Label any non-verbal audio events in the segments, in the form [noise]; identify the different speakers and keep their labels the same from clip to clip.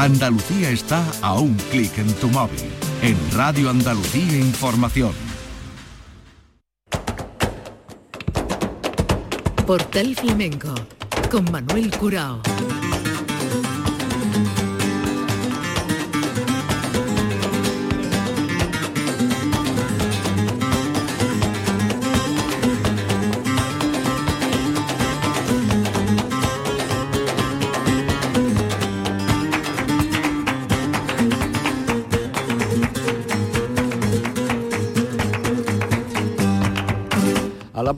Speaker 1: Andalucía está a un clic en tu móvil. En Radio Andalucía Información.
Speaker 2: Portal Flamenco con Manuel Curao.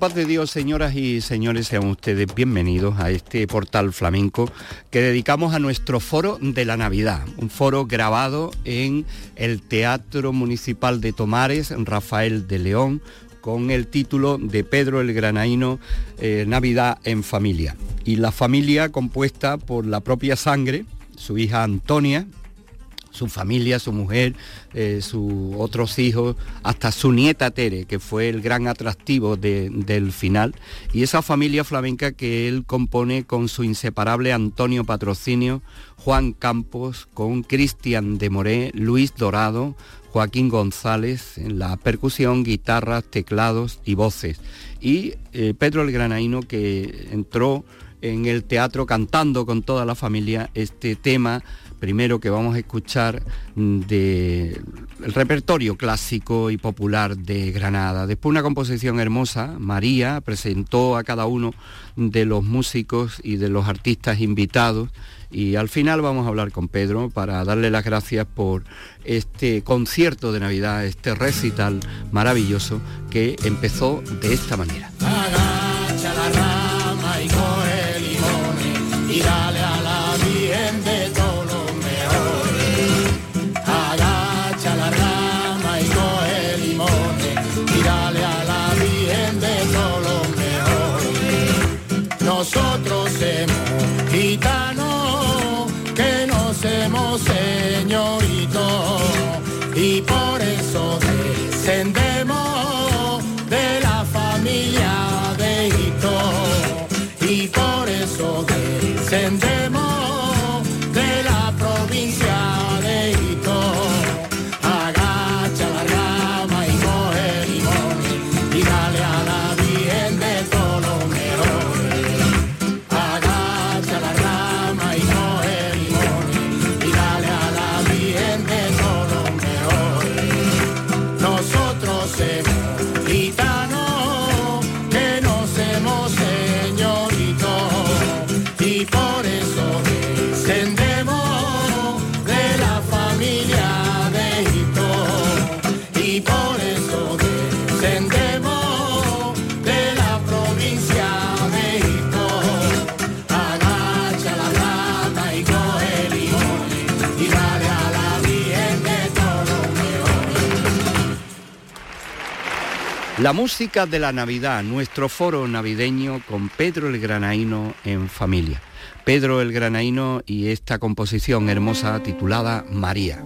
Speaker 3: Paz de Dios, señoras y señores, sean ustedes bienvenidos a este portal flamenco que dedicamos a nuestro foro de la Navidad, un foro grabado en el Teatro Municipal de Tomares, Rafael de León, con el título de Pedro el Granaíno, eh, Navidad en familia. Y la familia compuesta por la propia sangre, su hija Antonia, su familia, su mujer, eh, sus otros hijos, hasta su nieta Tere, que fue el gran atractivo del final, y esa familia flamenca que él compone con su inseparable Antonio Patrocinio, Juan Campos, con Cristian de Moré, Luis Dorado, Joaquín González en la percusión, guitarras, teclados y voces. Y eh, Pedro el Granaíno que entró en el teatro cantando con toda la familia este tema primero que vamos a escuchar del repertorio clásico y popular de Granada. Después una composición hermosa, María presentó a cada uno de los músicos y de los artistas invitados y al final vamos a hablar con Pedro para darle las gracias por este concierto de Navidad, este recital maravilloso que empezó de esta manera. La música de la Navidad, nuestro foro navideño con Pedro el Granaíno en familia. Pedro el Granaíno y esta composición hermosa titulada María.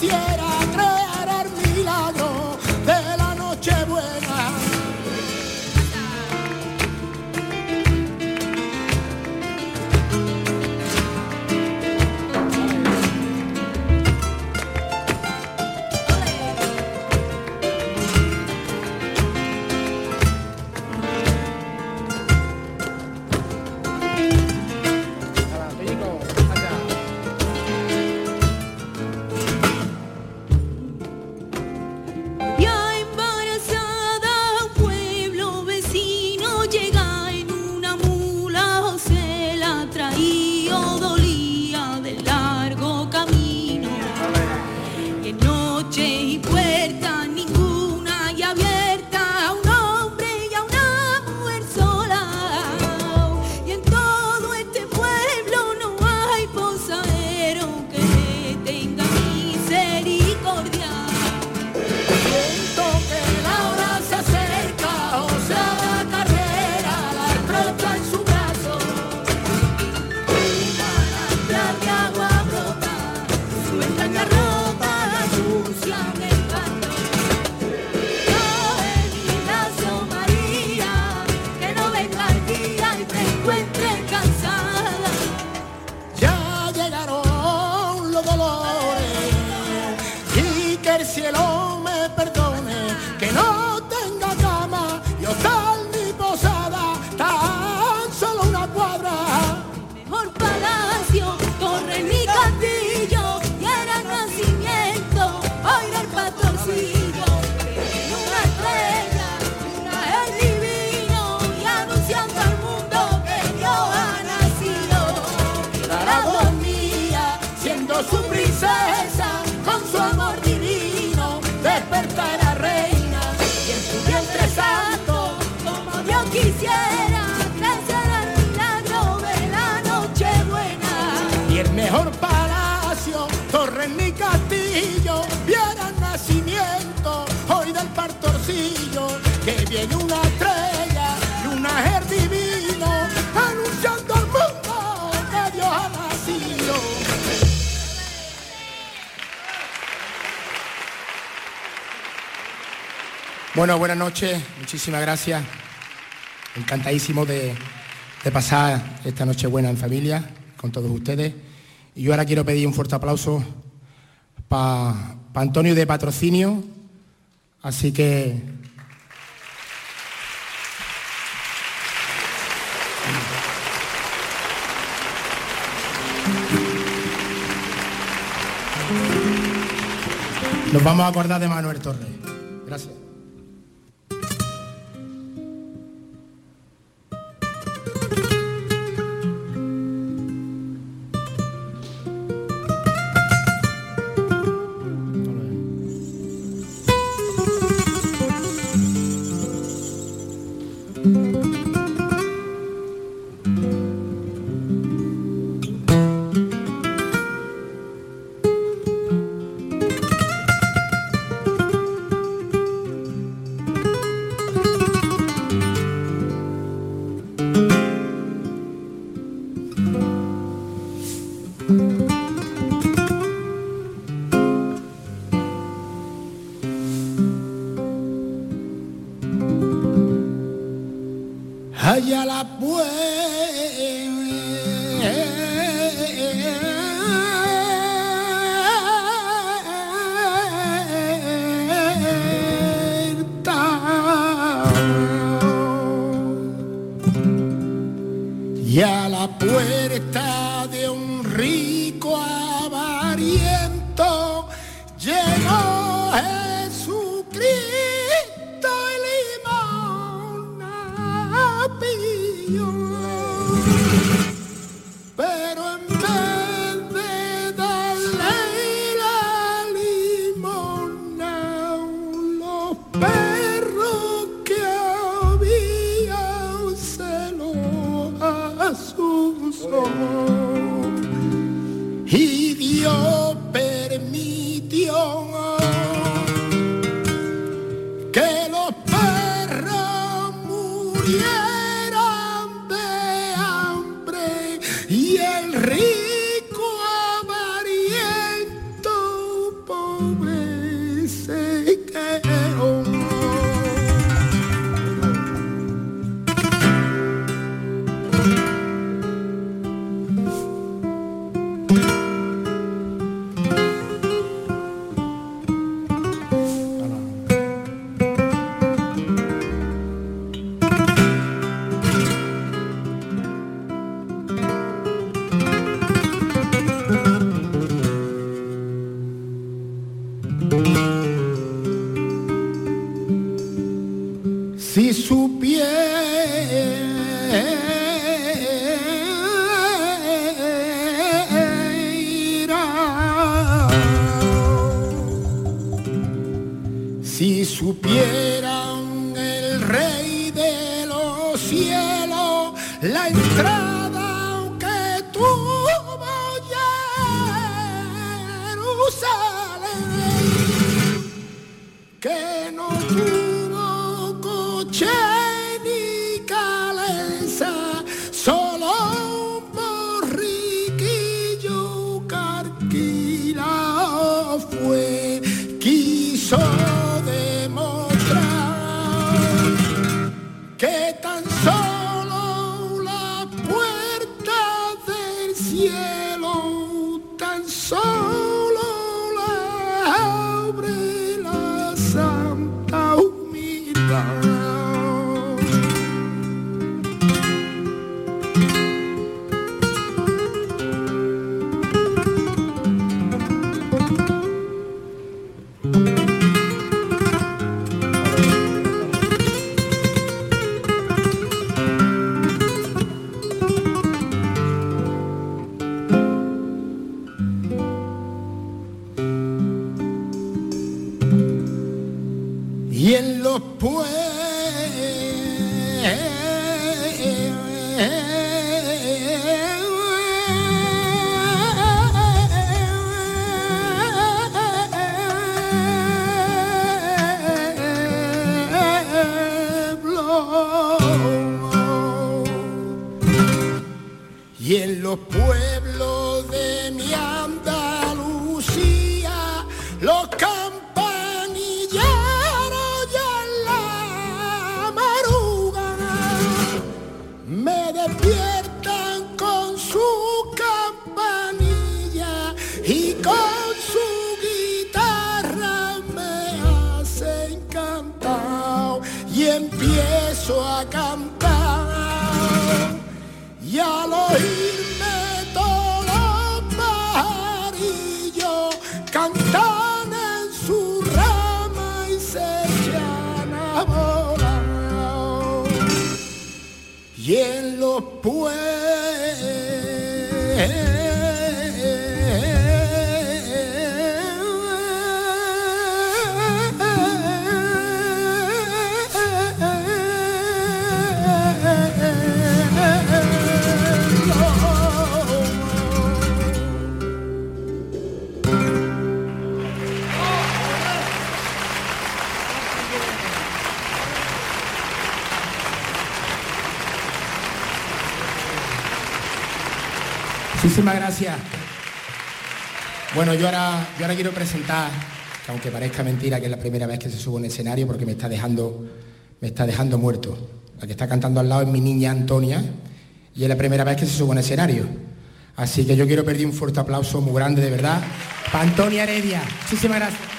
Speaker 4: quisiera. Bueno, buenas noches, muchísimas gracias. Encantadísimo de, de pasar esta noche buena en familia con todos ustedes. Y yo ahora quiero pedir un fuerte aplauso para pa Antonio de Patrocinio. Así que Nos vamos a acordar de Manuel Torres. Gracias. Y en los pueblos y en los pueblos Bueno, yo ahora, yo ahora quiero presentar, que aunque parezca mentira que es la primera vez que se subo a un escenario porque me está dejando, me está dejando muerto.
Speaker 5: La que está cantando al lado es mi niña Antonia y es la primera vez que se sube a un escenario. Así que yo quiero pedir un fuerte aplauso muy grande, de verdad, para Antonia Heredia. Muchísimas gracias.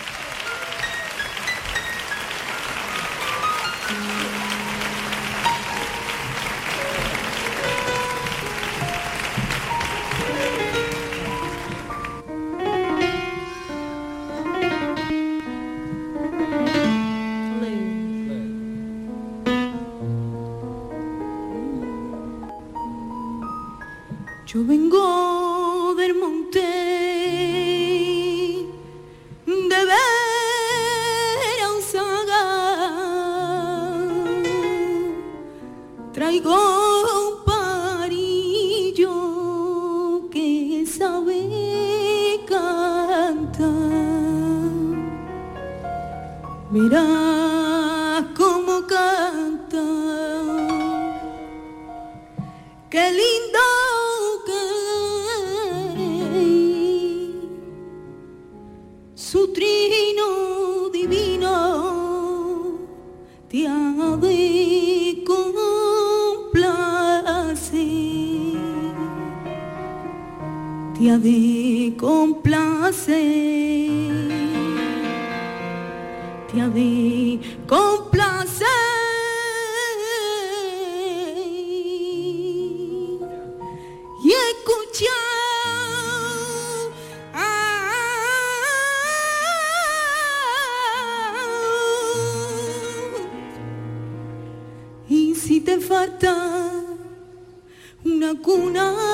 Speaker 6: si te falta una cuna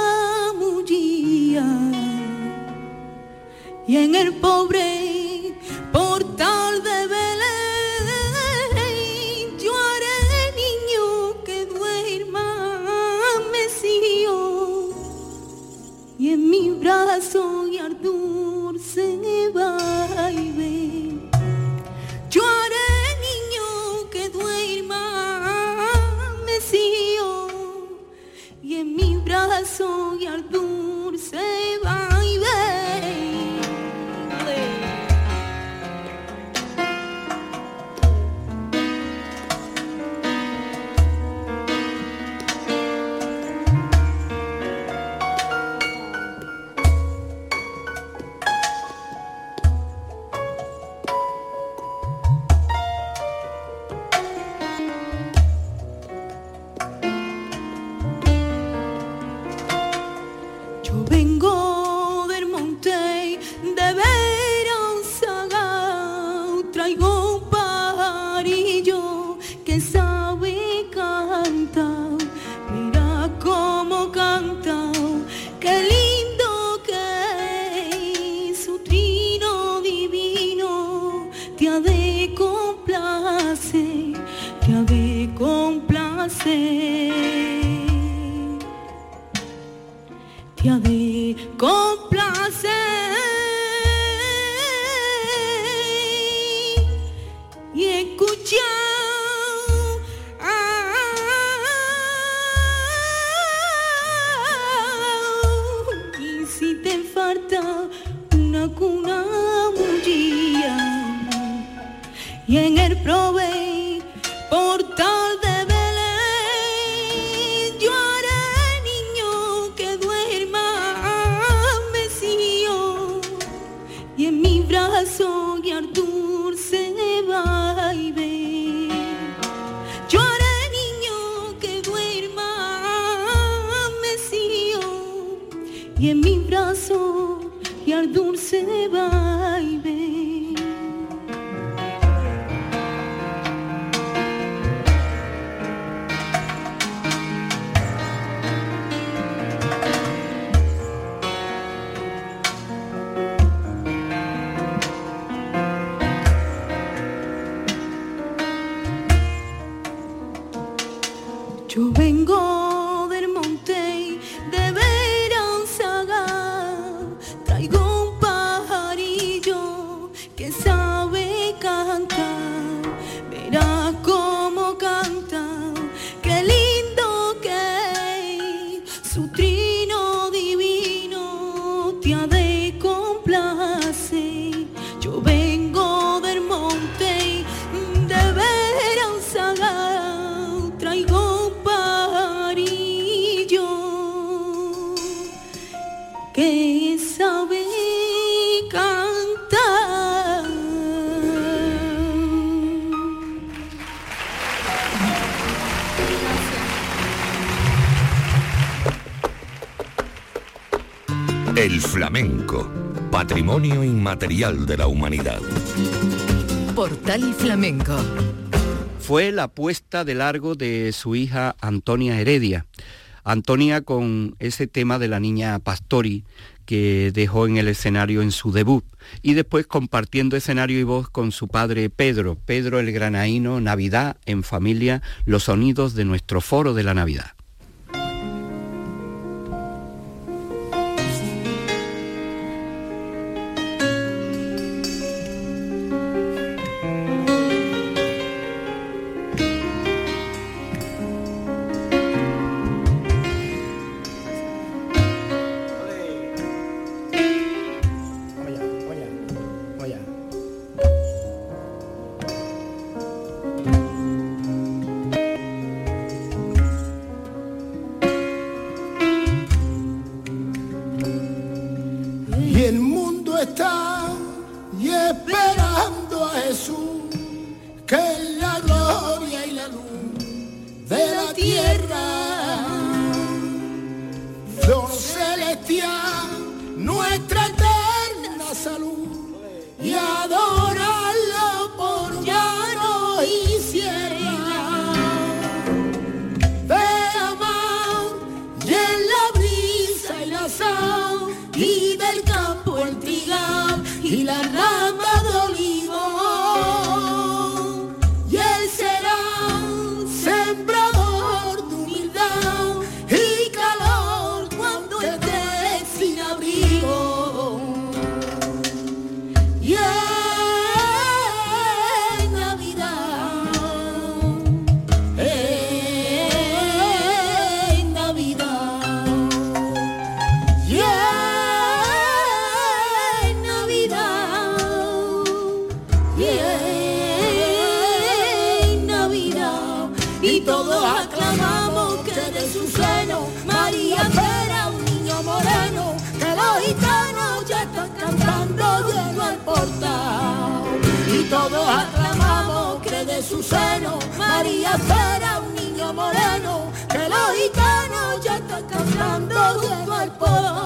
Speaker 6: Probé cantar. El
Speaker 7: flamenco, patrimonio inmaterial de la humanidad.
Speaker 2: Portal Flamenco.
Speaker 3: Fue la puesta de largo de su hija Antonia Heredia. Antonia con ese tema de la niña Pastori que dejó en el escenario en su debut y después compartiendo escenario y voz con su padre Pedro, Pedro el Granaíno, Navidad en familia, los sonidos de nuestro foro de la Navidad.
Speaker 4: He María será un niño moreno, que los gitanos ya están cantando su cuerpo.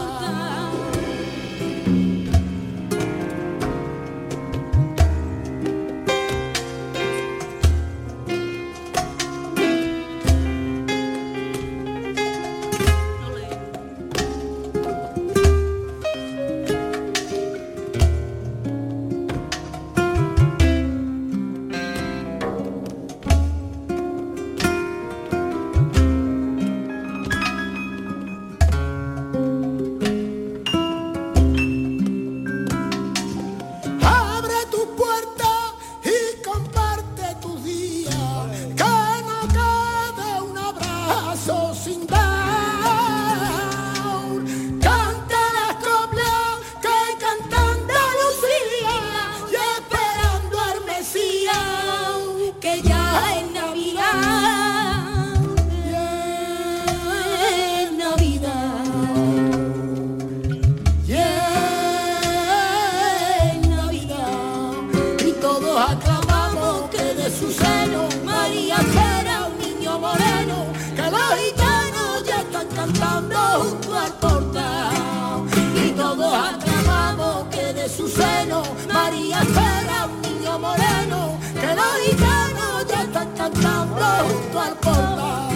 Speaker 4: Voy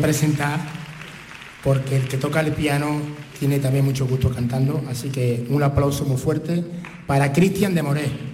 Speaker 4: presentar porque el que toca el piano tiene también mucho gusto cantando, así que un aplauso muy fuerte para Cristian de Moré.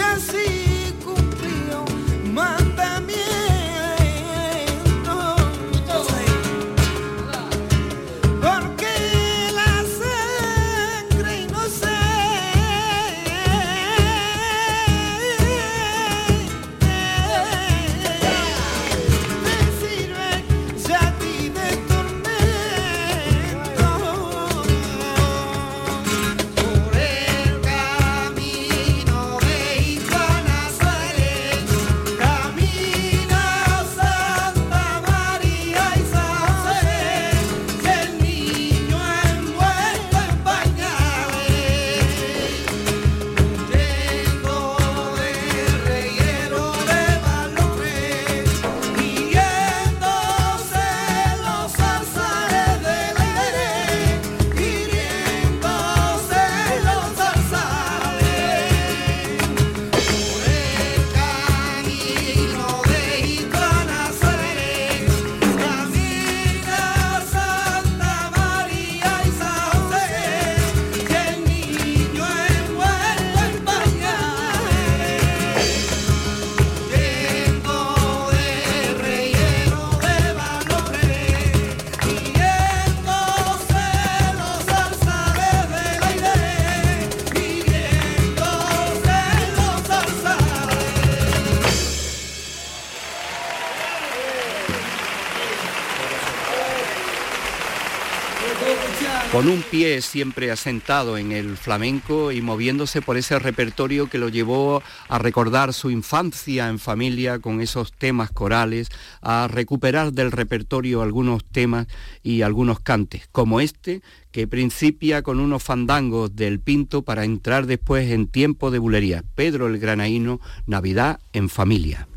Speaker 4: Yes. see. Con un pie siempre asentado en el flamenco y moviéndose por ese repertorio que lo llevó a recordar su infancia en familia con esos temas corales, a recuperar del repertorio algunos temas y algunos cantes, como este que principia con unos fandangos del Pinto para entrar después en tiempo de bulería. Pedro el Granaíno, Navidad en familia.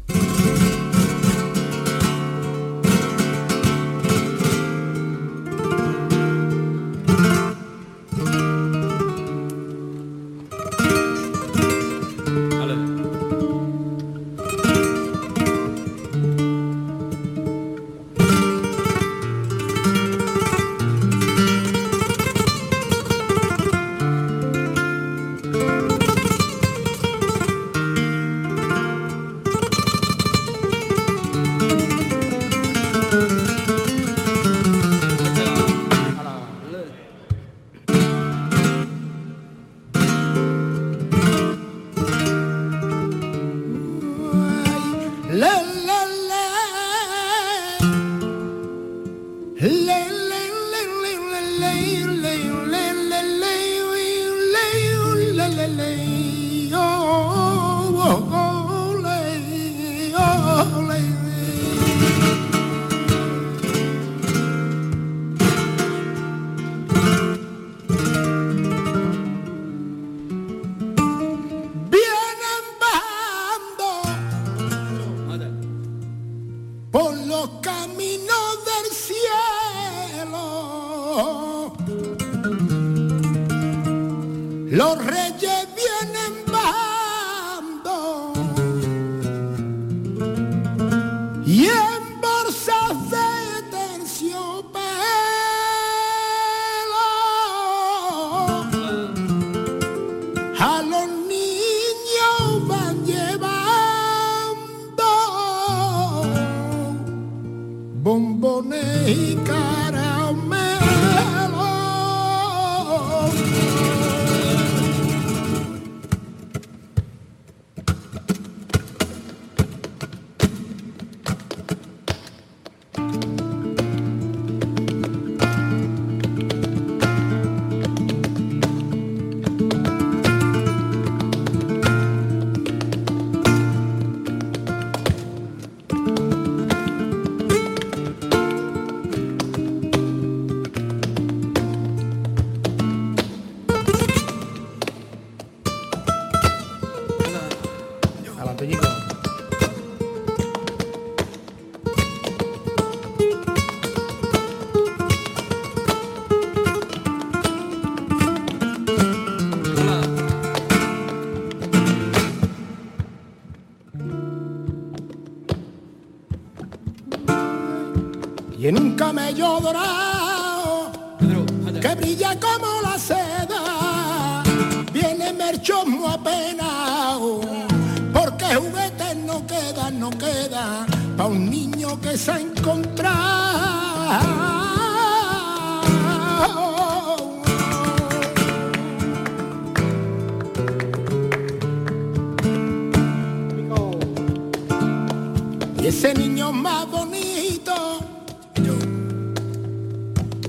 Speaker 8: Ese niño más bonito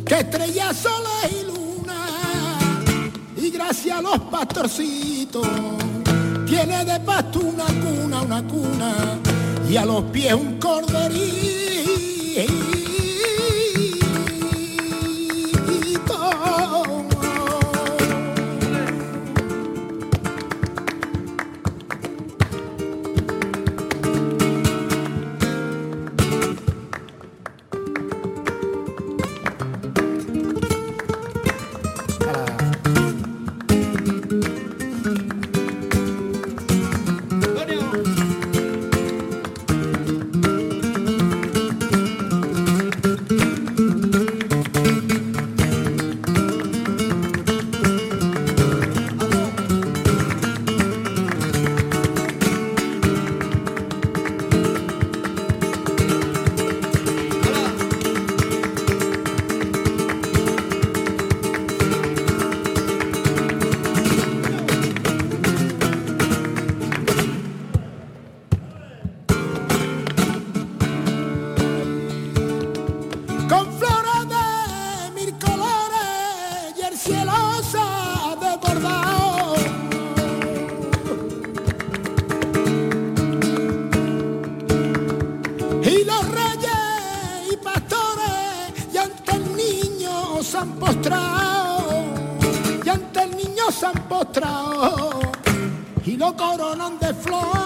Speaker 8: que estrella, soles y luna, y gracias a los pastorcitos, tiene de pasto una cuna, una cuna, y a los pies un corderito.
Speaker 4: Y lo coronan de flores.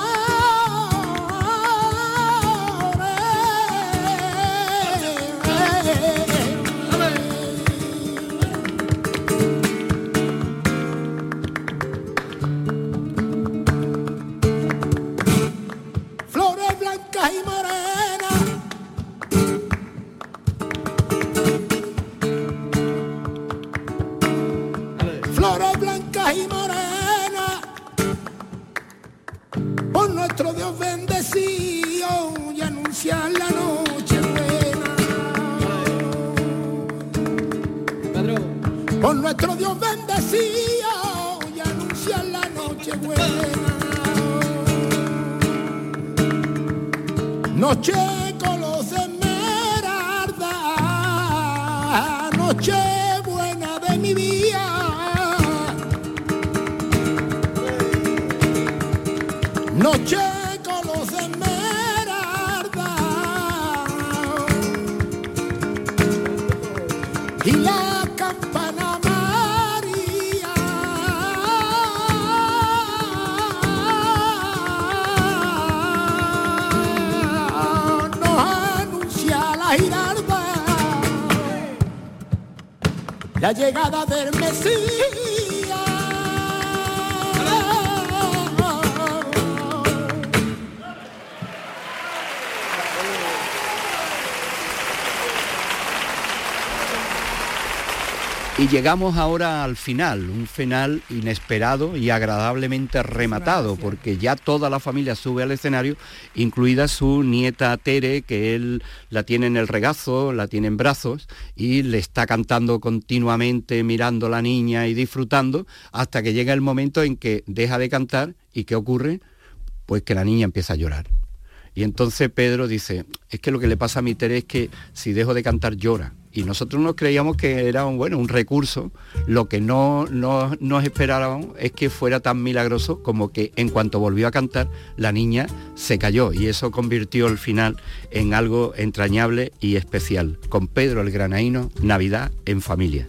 Speaker 4: Noche la llegada del Mesías.
Speaker 3: Y llegamos ahora al final, un final inesperado y agradablemente rematado, porque ya toda la familia sube al escenario, incluida su nieta Tere, que él la tiene en el regazo, la tiene en brazos, y le está cantando continuamente, mirando a la niña y disfrutando, hasta que llega el momento en que deja de cantar y ¿qué ocurre? Pues que la niña empieza a llorar. Y entonces Pedro dice, es que lo que le pasa a mi Tere es que si dejo de cantar llora. Y nosotros nos creíamos que era un, bueno, un recurso. Lo que no, no nos esperábamos es que fuera tan milagroso como que en cuanto volvió a cantar, la niña se cayó. Y eso convirtió el final en algo entrañable y especial. Con Pedro el Granaíno, Navidad en familia.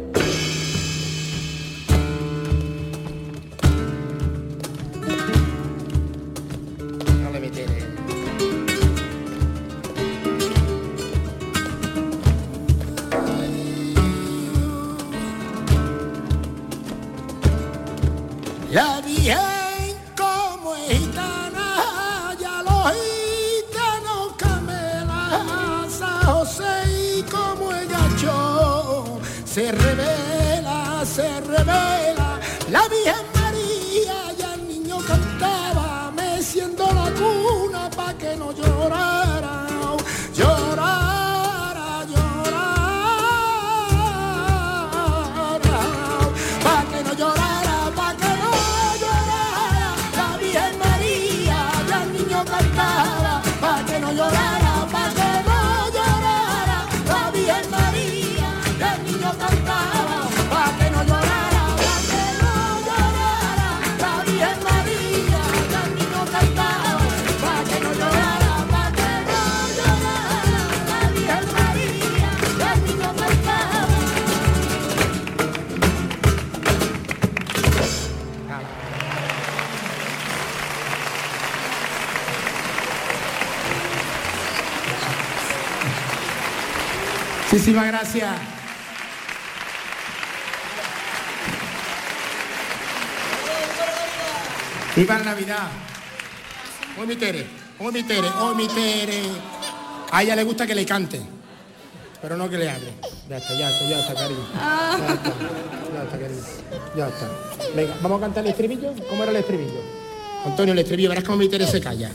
Speaker 4: gracias. Viva la Navidad. Hoy mi Tere, hoy mi Tere, hoy mi Tere. A ella le gusta que le cante, pero no que le hable. Ya está, ya está, ya está, cariño. Ya está, ya está, cariño. Ya está. Venga, vamos a cantar el estribillo. ¿Cómo era el estribillo? Antonio, el estribillo, verás cómo mi Tere se calla.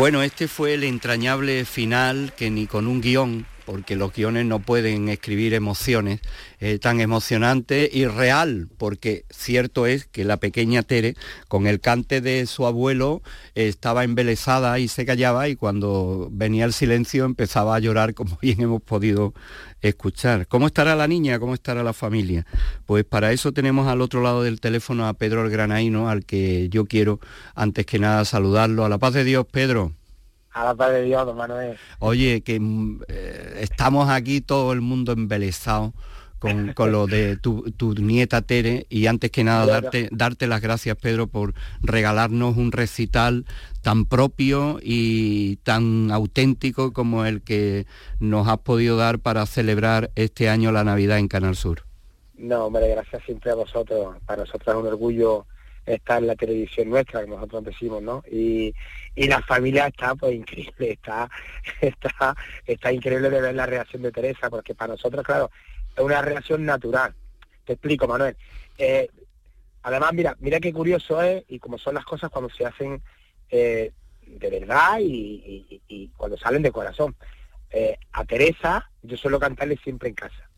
Speaker 3: Bueno, este fue el entrañable final que ni con un guion, porque los guiones no pueden escribir emociones eh, tan emocionantes y real, porque cierto es que la pequeña Tere, con el cante de su abuelo, estaba embelesada y se callaba y cuando venía el silencio empezaba a llorar, como [laughs] bien hemos podido escuchar. ¿Cómo estará la niña? ¿Cómo estará la familia? Pues para eso tenemos al otro lado del teléfono a Pedro el Granaíno, al que yo quiero antes que nada saludarlo. A la paz de Dios, Pedro.
Speaker 9: A la paz de Dios, don Manuel.
Speaker 3: Oye, que mm, eh, estamos aquí todo el mundo embelesado con, con lo de tu, tu nieta Tere y antes que nada
Speaker 9: Claro.
Speaker 3: darte, darte las gracias Pedro por regalarnos un recital tan propio y tan auténtico como el que nos has podido dar para celebrar este año la Navidad en Canal Sur.
Speaker 9: No, hombre, gracias siempre a vosotros. Para nosotros es un orgullo estar en la televisión nuestra, que nosotros decimos, ¿no? Y, y la familia está pues increíble, está, [laughs] está, está increíble de ver la reacción de Teresa, porque para nosotros, claro, es una reacción natural. Te explico, Manuel. Eh, además, mira, mira qué curioso es y como son las cosas cuando se hacen eh, de verdad y, y- y cuando salen de corazón. Eh, a Teresa yo suelo cantarle siempre en casa.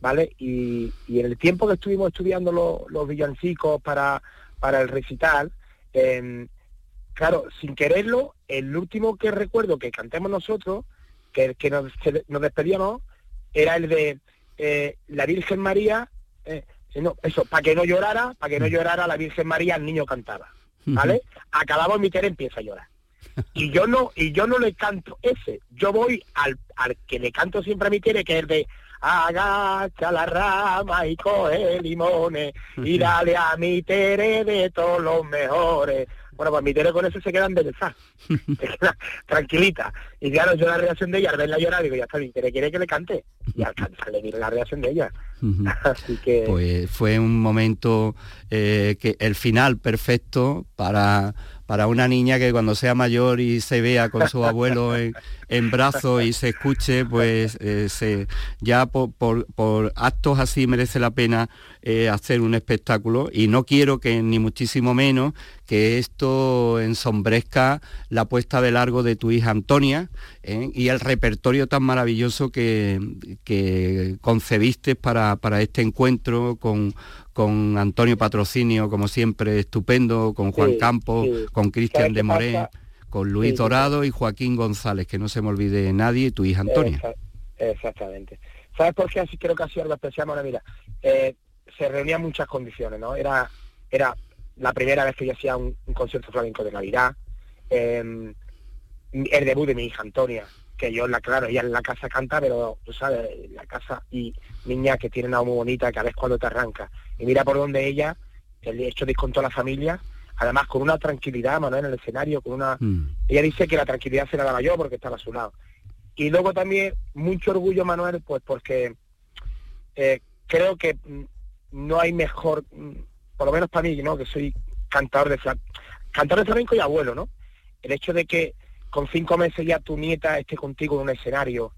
Speaker 9: ¿vale? Y, y en el tiempo que estuvimos estudiando lo- los villancicos para, para el recital, em, claro, sin quererlo, el último que recuerdo que cantemos nosotros, que, que nos, que nos despedíamos, era el de eh, la Virgen María, eh, no, eso, para que no llorara, para que no llorara la Virgen María, el niño cantaba, ¿vale? Acabamos mi Tere empieza a llorar. Y yo no, y yo no le canto ese, yo voy al, al que le canto siempre a mi Tere, que es el de agacha la rama y coge limones y [laughs] dale a mi Tere de todos los mejores. Bueno, pues mi Tere con eso se queda embelesada, [laughs] se queda tranquilita. Y claro, yo la reacción de ella, al verla llorar, digo, ya está, mi Tere quiere que le cante. Y al cantarle mire la reacción de ella. [laughs] Así que...
Speaker 3: Pues fue un momento eh, que el final perfecto para para una niña que cuando sea mayor y se vea con su abuelo en, en brazos y se escuche, pues eh, se, ya por, por, actos así merece la pena eh, hacer un espectáculo. Y no quiero que ni muchísimo menos que esto ensombrezca la puesta de largo de tu hija Antonia ¿eh? y el repertorio tan maravilloso que, que concebiste para, para este encuentro con, con Antonio Patrocinio, como siempre, estupendo, con Juan Campos, con Cristian de Moré, con Luis Dorado y Joaquín González, que no se me olvide nadie, y tu hija Antonia.
Speaker 9: exactamente. ¿Sabes por qué así creo que ha sido algo especial? Bueno, mira, eh, se reunían muchas condiciones, ¿no? Era, era la primera vez que yo hacía un, concierto flamenco de Navidad, em, el debut de mi hija Antonia, que yo, la claro, ella en la casa canta, pero tú sabes, la casa y niña que tiene una muy bonita, que a veces cuando te arranca. Y mira por donde ella, el hecho de ir con toda la familia, además con una tranquilidad, Manuel, en el escenario, con una... Mm. Ella dice que la tranquilidad se la daba yo porque estaba a su lado. Y luego también mucho orgullo, Manuel, pues porque eh, creo que mm, no hay mejor, mm, por lo menos para mí, ¿no? Que soy cantador de cantador de flamenco y abuelo, ¿no? El hecho de que con cinco meses ya tu nieta esté contigo en un escenario,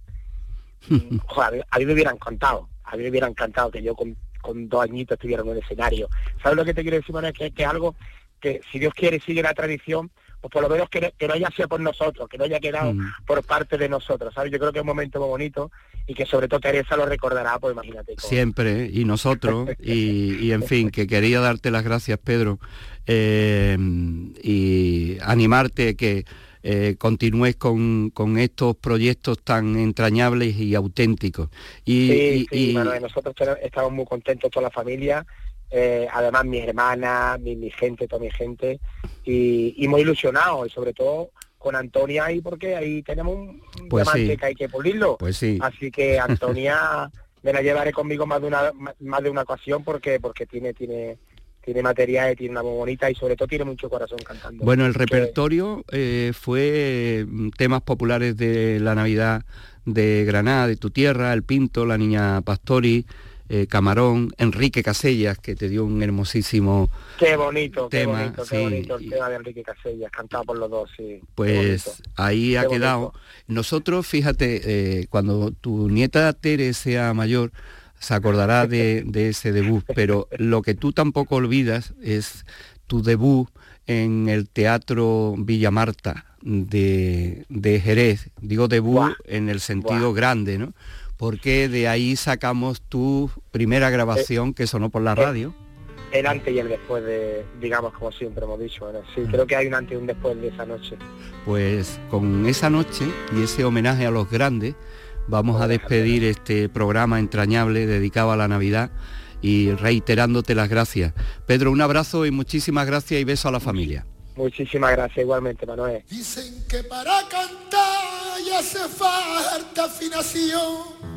Speaker 9: [laughs] joder, a mí me hubiera encantado, a mí me hubiera encantado que yo con, dos añitos estuviera en un escenario. ¿Sabes lo que te quiero decir, Manuel? Que, que es algo que si Dios quiere sigue la tradición, pues por lo menos que, no haya sido por nosotros, que no haya quedado mm. por parte de nosotros, ¿sabes? Yo creo que es un momento muy bonito y que sobre todo Teresa lo recordará, pues imagínate.
Speaker 3: Siempre, y nosotros, y, en fin, que quería darte las gracias, Pedro, eh, y animarte que eh, continúes con, estos proyectos tan entrañables y auténticos.
Speaker 9: Y, sí, nosotros estamos muy contentos, toda la familia, eh, además mi hermana, mi, gente, toda mi gente, y, muy ilusionado, y sobre todo con Antonia ahí, porque ahí tenemos un
Speaker 3: pues
Speaker 9: diamante que hay que pulirlo.
Speaker 3: Pues sí.
Speaker 9: Así que Antonia [laughs] me la llevaré conmigo más de una más de una ocasión porque porque tiene tiene tiene material, tiene una muy bonita y sobre todo tiene mucho corazón cantando.
Speaker 3: Bueno, el repertorio eh, fue mm, temas populares de la Navidad de Granada, de tu tierra, El Pinto, La Niña Pastori, eh, Camarón, Enrique Casellas, que te dio un hermosísimo
Speaker 9: qué bonito, tema. Qué bonito, qué bonito el tema de Enrique Casellas, cantado por los dos, sí.
Speaker 3: Pues ahí ha quedado. Nosotros, fíjate, eh, cuando tu nieta Tere sea mayor, se acordará de, ese debut, pero lo que tú tampoco olvidas es tu debut en el Teatro Villa Marta de, Jerez. Digo debut en el sentido grande, ¿no? Porque de ahí sacamos tu primera grabación que sonó por la radio.
Speaker 9: El antes y el después de, digamos, como siempre hemos dicho. Sí, creo que hay un antes y un después de esa noche.
Speaker 3: Pues con esa noche y ese homenaje a los grandes, vamos a despedir este programa entrañable dedicado a la Navidad y reiterándote las gracias. Pedro, un abrazo y muchísimas gracias y beso a la familia.
Speaker 9: Muchísimas gracias igualmente, Manuel.
Speaker 4: Dicen que para cantar ya hace falta afinación.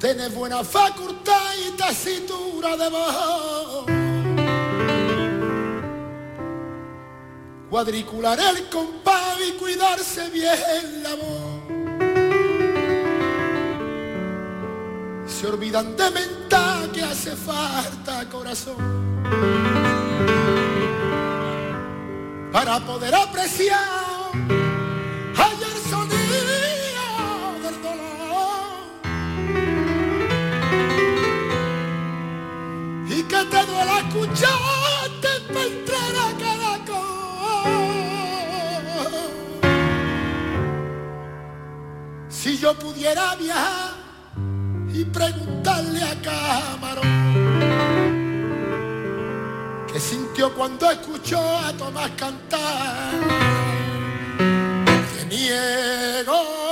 Speaker 4: Tienes buena facultad y tesitura de voz. cuadricular el compás y cuidarse bien la voz. Se olvidan de mentar que hace falta corazón para poder apreciar te duela escucharte para entrar a Si yo pudiera viajar y preguntarle a Camarón qué sintió cuando escuchó a Tomás cantar, que niego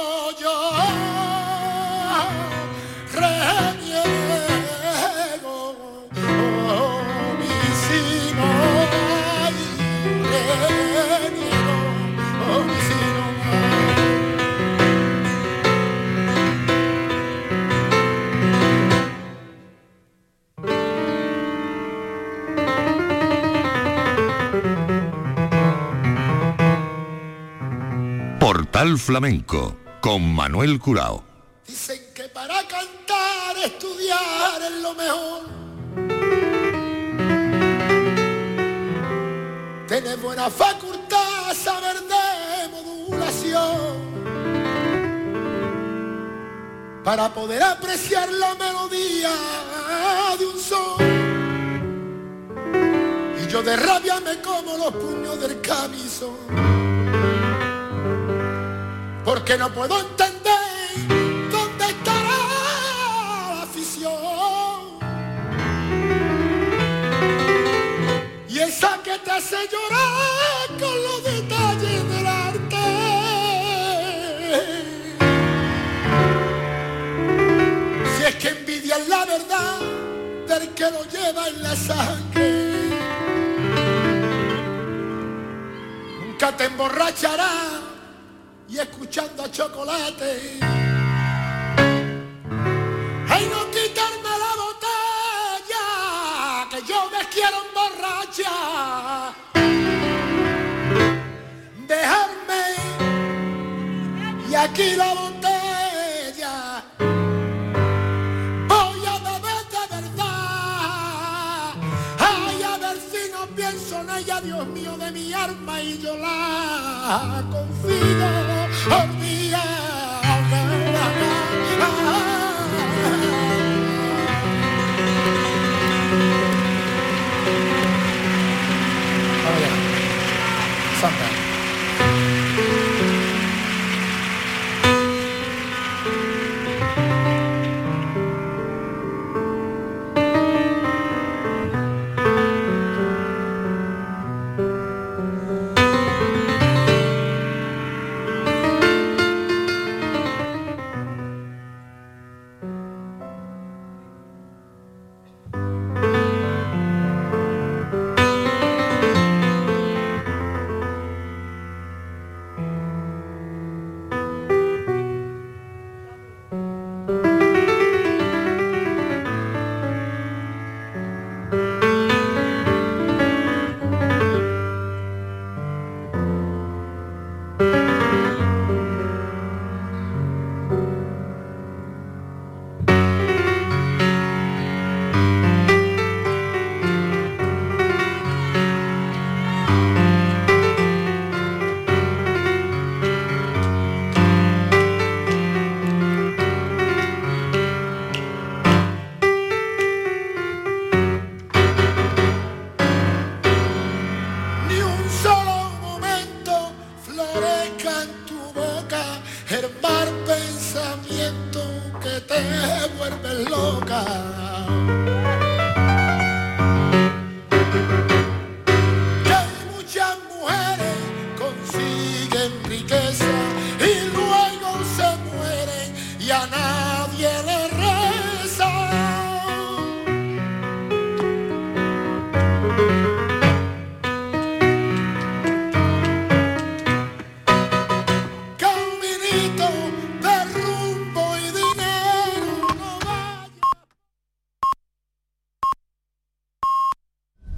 Speaker 7: Portal Flamenco con Manuel Curao.
Speaker 4: Dicen que para cantar, estudiar es lo mejor. Tener buena facultad, saber de modulación. Para poder apreciar la melodía de un son. Y yo de rabia me como los puños del camisón. Porque no puedo entender dónde estará la afición. Y esa que te hace llorar con los detalles del arte. Si es que envidia es la verdad del que lo lleva en la sangre. Nunca te emborrachará y escuchando a chocolate. Ay, no quitarme la botella, que yo me quiero emborrachar. Dejarme y aquí la botella. Voy a beber de verdad. Ay, a ver si no pienso en ella, Dios mío, de mi alma y yo la confío.